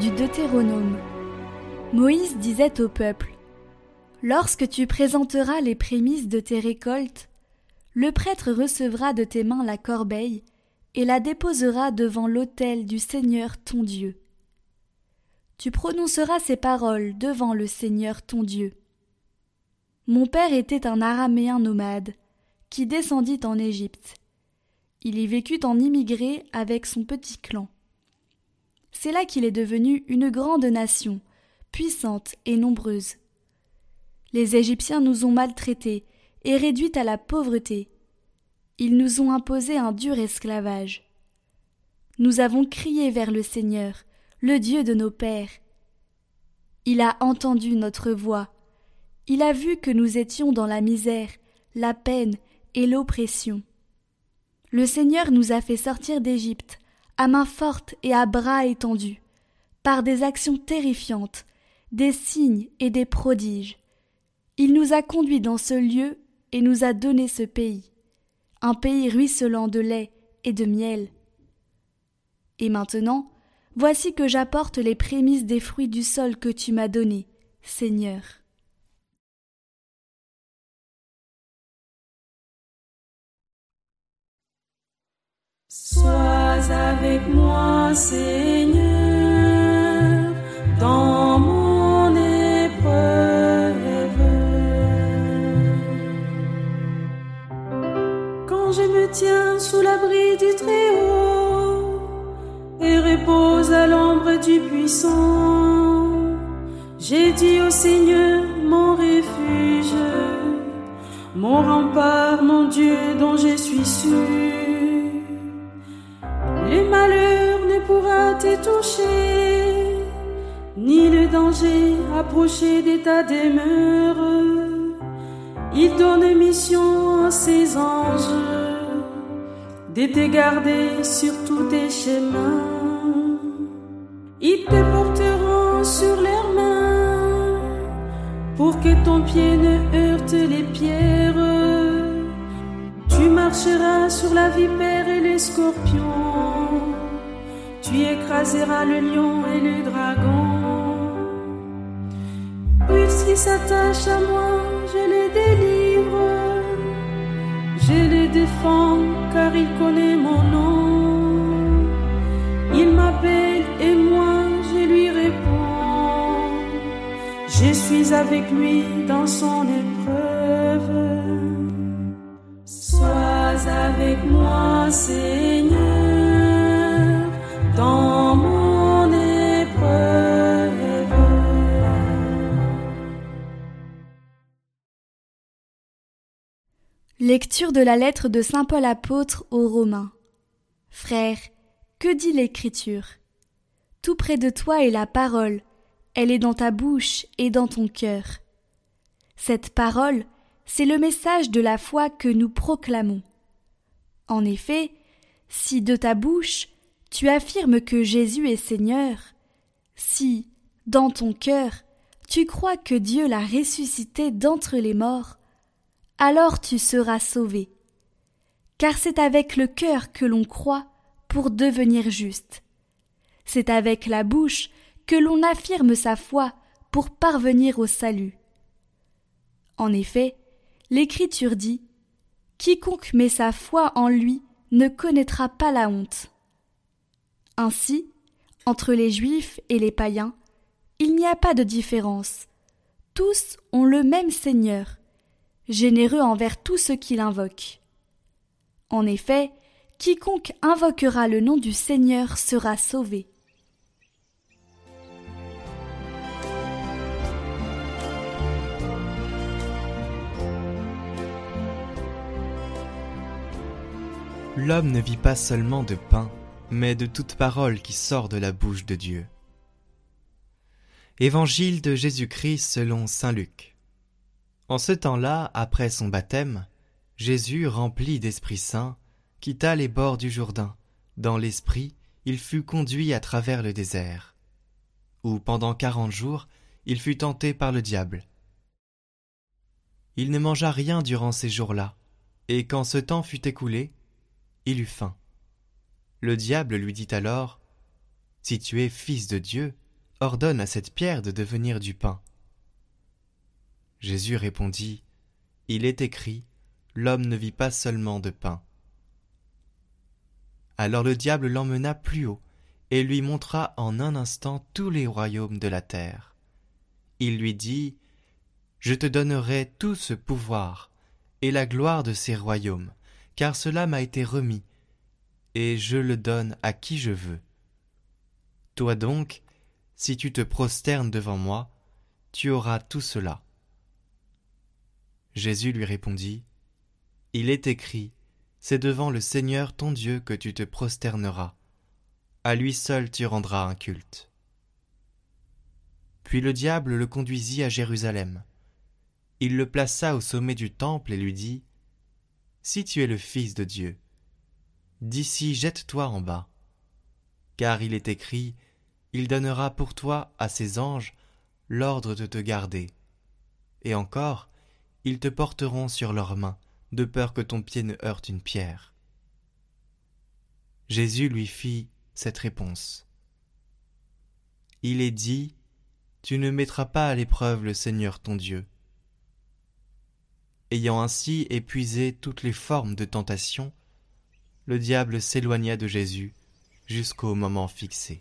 Du Deutéronome. Moïse disait au peuple Lorsque tu présenteras les prémices de tes récoltes, le prêtre recevra de tes mains la corbeille et la déposera devant l'autel du Seigneur ton Dieu. Tu prononceras ces paroles devant le Seigneur ton Dieu. Mon père était un araméen nomade qui descendit en Égypte. Il y vécut en immigré avec son petit clan. C'est là qu'il est devenu une grande nation, puissante et nombreuse. Les Égyptiens nous ont maltraités et réduits à la pauvreté. Ils nous ont imposé un dur esclavage. Nous avons crié vers le Seigneur, le Dieu de nos pères. Il a entendu notre voix. Il a vu que nous étions dans la misère, la peine et l'oppression. Le Seigneur nous a fait sortir d'Égypte à main forte et à bras étendus, par des actions terrifiantes, des signes et des prodiges. Il nous a conduits dans ce lieu et nous a donné ce pays, un pays ruisselant de lait et de miel. Et maintenant, voici que j'apporte les prémices des fruits du sol que tu m'as donné, Seigneur. Sois avec moi, Seigneur, dans mon épreuve. Quand je me tiens sous l'abri du Très-Haut et repose à l'ombre du Puissant, j'ai dit au Seigneur, mon refuge, mon rempart, mon Dieu dont je suis sûr. Pourra te toucher, ni le danger approcher de ta demeure. Il donne mission à ses anges de te garder sur tous tes chemins. Ils te porteront sur leurs mains pour que ton pied ne heurte les pierres. Tu marcheras sur la vipère et les scorpions. Tu écraseras le lion et le dragon. Puisqu'il s'attache à moi, je les délivre. Je les défends car il connaît mon nom. Il m'appelle et moi je lui réponds. Je suis avec lui dans son épreuve. Sois avec moi, Seigneur, Lecture de la lettre de Saint Paul apôtre aux Romains. Frère, que dit l'Écriture? Tout près de toi est la parole, elle est dans ta bouche et dans ton cœur. Cette parole, c'est le message de la foi que nous proclamons. En effet, si de ta bouche tu affirmes que Jésus est Seigneur, si, dans ton cœur, tu crois que Dieu l'a ressuscité d'entre les morts, alors tu seras sauvé. Car c'est avec le cœur que l'on croit pour devenir juste. C'est avec la bouche que l'on affirme sa foi pour parvenir au salut. En effet, l'Écriture dit Quiconque met sa foi en lui ne connaîtra pas la honte. Ainsi, entre les Juifs et les païens, il n'y a pas de différence. Tous ont le même Seigneur, généreux envers tous ceux qui l'invoquent. En effet, quiconque invoquera le nom du Seigneur sera sauvé. L'homme ne vit pas seulement de pain, mais de toute parole qui sort de la bouche de Dieu. Évangile de Jésus-Christ selon Saint Luc. En ce temps-là, après son baptême, Jésus, rempli d'Esprit Saint, quitta les bords du Jourdain. Dans l'Esprit, il fut conduit à travers le désert, où pendant quarante jours il fut tenté par le diable. Il ne mangea rien durant ces jours-là, et quand ce temps fut écoulé, il eut faim. Le diable lui dit alors Si tu es fils de Dieu, ordonne à cette pierre de devenir du pain. Jésus répondit, Il est écrit, L'homme ne vit pas seulement de pain. Alors le diable l'emmena plus haut, et lui montra en un instant tous les royaumes de la terre. Il lui dit, Je te donnerai tout ce pouvoir, et la gloire de ces royaumes, car cela m'a été remis, et je le donne à qui je veux. Toi donc, si tu te prosternes devant moi, tu auras tout cela. Jésus lui répondit, Il est écrit, c'est devant le Seigneur ton Dieu que tu te prosterneras. À lui seul tu rendras un culte. Puis le diable le conduisit à Jérusalem. Il le plaça au sommet du temple et lui dit, Si tu es le Fils de Dieu, d'ici jette-toi en bas. Car il est écrit, Il donnera pour toi à ses anges l'ordre de te garder. Et encore, ils te porteront sur leurs mains, de peur que ton pied ne heurte une pierre. Jésus lui fit cette réponse. Il est dit, Tu ne mettras pas à l'épreuve le Seigneur ton Dieu. Ayant ainsi épuisé toutes les formes de tentation, le diable s'éloigna de Jésus jusqu'au moment fixé.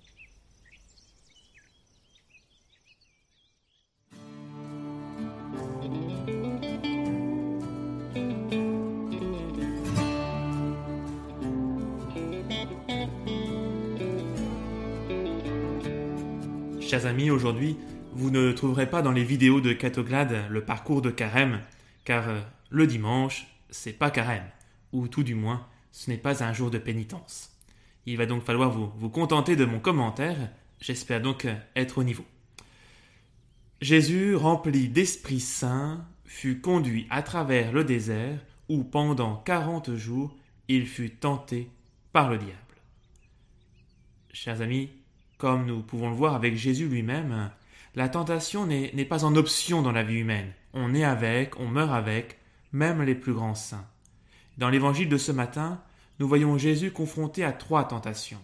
Chers amis, aujourd'hui, vous ne trouverez pas dans les vidéos de Catoglade le parcours de carême, car euh, le dimanche, c'est pas carême, ou tout du moins, ce n'est pas un jour de pénitence. Il va donc falloir vous, vous contenter de mon commentaire, j'espère donc euh, être au niveau. Jésus, rempli d'Esprit Saint, fut conduit à travers le désert, où pendant quarante jours il fut tenté par le diable. Chers amis, comme nous pouvons le voir avec Jésus lui-même, la tentation n'est pas en option dans la vie humaine. On est avec, on meurt avec, même les plus grands saints. Dans l'évangile de ce matin, nous voyons Jésus confronté à trois tentations.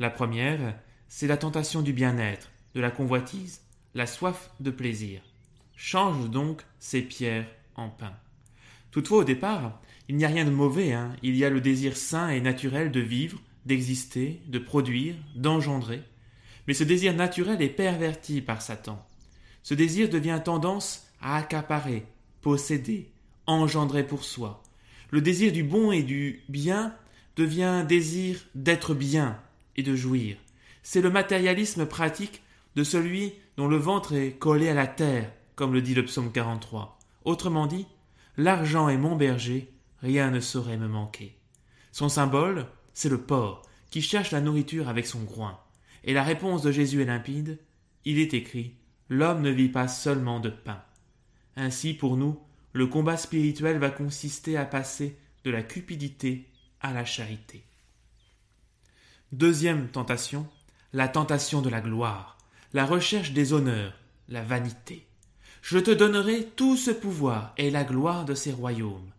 La première, c'est la tentation du bien-être, de la convoitise, la soif de plaisir. Change donc ces pierres en pain. Toutefois, au départ, il n'y a rien de mauvais, hein. il y a le désir sain et naturel de vivre, d'exister, de produire, d'engendrer. Mais ce désir naturel est perverti par Satan. Ce désir devient tendance à accaparer, posséder, engendrer pour soi. Le désir du bon et du bien devient désir d'être bien et de jouir. C'est le matérialisme pratique de celui dont le ventre est collé à la terre, comme le dit le psaume 43. Autrement dit, l'argent est mon berger, rien ne saurait me manquer. Son symbole, c'est le porc, qui cherche la nourriture avec son groin. Et la réponse de Jésus est limpide. Il est écrit L'homme ne vit pas seulement de pain. Ainsi, pour nous, le combat spirituel va consister à passer de la cupidité à la charité. Deuxième tentation, la tentation de la gloire, la recherche des honneurs, la vanité. Je te donnerai tout ce pouvoir et la gloire de ces royaumes.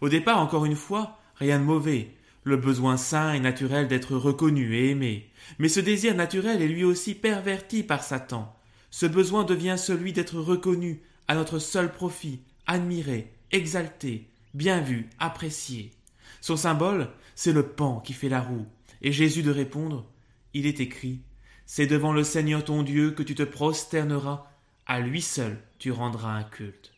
Au départ, encore une fois, rien de mauvais, le besoin sain et naturel d'être reconnu et aimé. Mais ce désir naturel est lui aussi perverti par Satan. Ce besoin devient celui d'être reconnu à notre seul profit, admiré, exalté, bien vu, apprécié. Son symbole, c'est le pan qui fait la roue, et Jésus de répondre Il est écrit C'est devant le Seigneur ton Dieu que tu te prosterneras, à lui seul tu rendras un culte.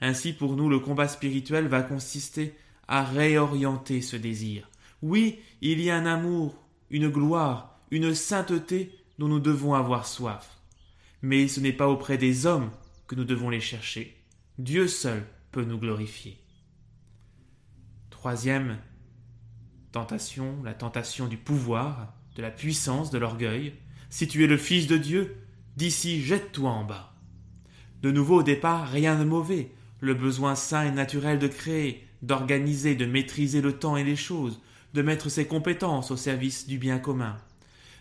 Ainsi pour nous le combat spirituel va consister à réorienter ce désir. Oui, il y a un amour, une gloire, une sainteté dont nous devons avoir soif. Mais ce n'est pas auprès des hommes que nous devons les chercher. Dieu seul peut nous glorifier. Troisième tentation, la tentation du pouvoir, de la puissance, de l'orgueil. Si tu es le Fils de Dieu, d'ici jette-toi en bas. De nouveau au départ, rien de mauvais. Le besoin sain et naturel de créer, d'organiser, de maîtriser le temps et les choses, de mettre ses compétences au service du bien commun.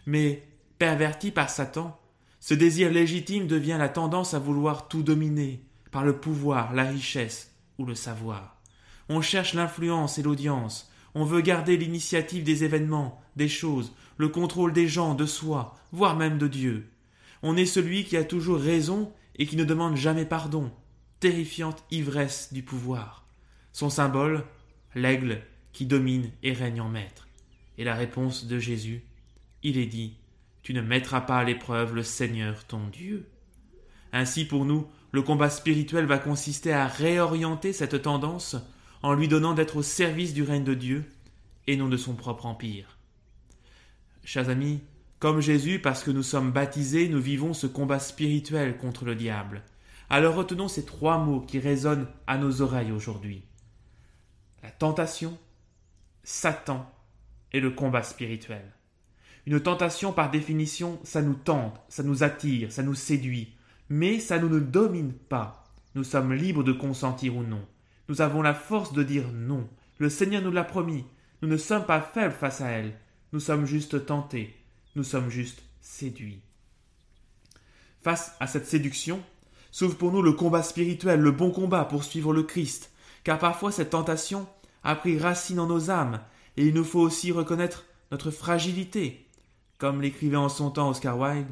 Mais, perverti par Satan, ce désir légitime devient la tendance à vouloir tout dominer, par le pouvoir, la richesse ou le savoir. On cherche l'influence et l'audience, On veut garder l'initiative des événements, des choses, le contrôle des gens, de soi, voire même de Dieu. On est celui qui a toujours raison et qui ne demande jamais pardon. Terrifiante ivresse du pouvoir. Son symbole, l'aigle qui domine et règne en maître. Et la réponse de Jésus, il est dit, Tu ne mettras pas à l'épreuve le Seigneur ton Dieu. Ainsi pour nous, le combat spirituel va consister à réorienter cette tendance en lui donnant d'être au service du règne de Dieu et non de son propre empire. Chers amis, comme Jésus, parce que nous sommes baptisés, nous vivons ce combat spirituel contre le diable. Alors retenons ces trois mots qui résonnent à nos oreilles aujourd'hui. La tentation, Satan et le combat spirituel. Une tentation, par définition, ça nous tente, ça nous attire, ça nous séduit, mais ça ne nous domine pas. Nous sommes libres de consentir ou non. Nous avons la force de dire non. Le Seigneur nous l'a promis. Nous ne sommes pas faibles face à elle. Nous sommes juste tentés. Nous sommes juste séduits. Face à cette séduction, s'ouvre pour nous le combat spirituel, le bon combat pour suivre le Christ, car parfois cette tentation a pris racine en nos âmes, et il nous faut aussi reconnaître notre fragilité. Comme l'écrivait en son temps Oscar Wilde,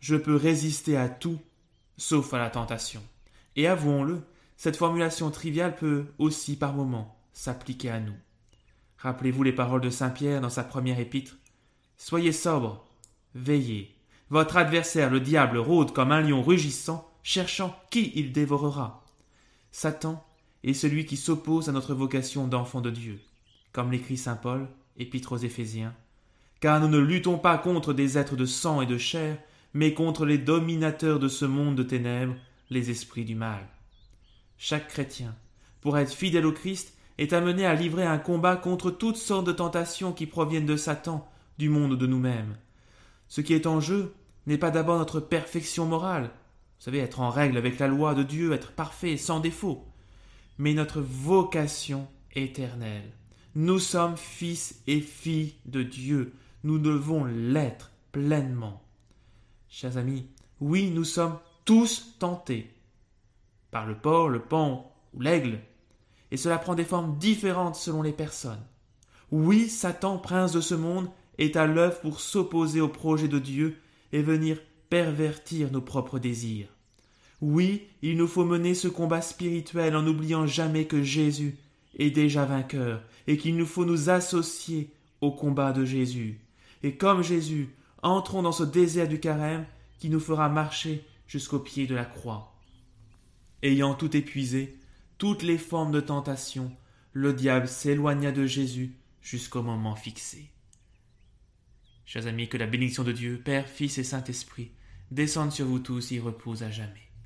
je peux résister à tout, sauf à la tentation. Et avouons-le, cette formulation triviale peut aussi par moments s'appliquer à nous. Rappelez-vous les paroles de Saint Pierre dans sa première épître. Soyez sobre, veillez. Votre adversaire, le diable, rôde comme un lion rugissant, cherchant qui il dévorera. Satan est celui qui s'oppose à notre vocation d'enfant de Dieu, comme l'écrit saint Paul, épître aux Éphésiens. Car nous ne luttons pas contre des êtres de sang et de chair, mais contre les dominateurs de ce monde de ténèbres, les esprits du mal. Chaque chrétien, pour être fidèle au Christ, est amené à livrer un combat contre toutes sortes de tentations qui proviennent de Satan, du monde de nous-mêmes. Ce qui est en jeu n'est pas d'abord notre perfection morale, vous savez, être en règle avec la loi de Dieu, être parfait, sans défaut, mais notre vocation éternelle. Nous sommes fils et filles de Dieu, nous devons l'être pleinement. Chers amis, oui, nous sommes tous tentés, par le porc, le pan ou l'aigle, et cela prend des formes différentes selon les personnes. Oui, Satan, prince de ce monde, est à l'œuvre pour s'opposer au projet de Dieu et venir pervertir nos propres désirs. Oui, il nous faut mener ce combat spirituel en n'oubliant jamais que Jésus est déjà vainqueur et qu'il nous faut nous associer au combat de Jésus. Et comme Jésus, entrons dans ce désert du carême qui nous fera marcher jusqu'au pied de la croix. Ayant tout épuisé, toutes les formes de tentation, le diable s'éloigna de Jésus jusqu'au moment fixé. Chers amis, que la bénédiction de Dieu, Père, Fils et Saint-Esprit, descende sur vous tous et repose à jamais.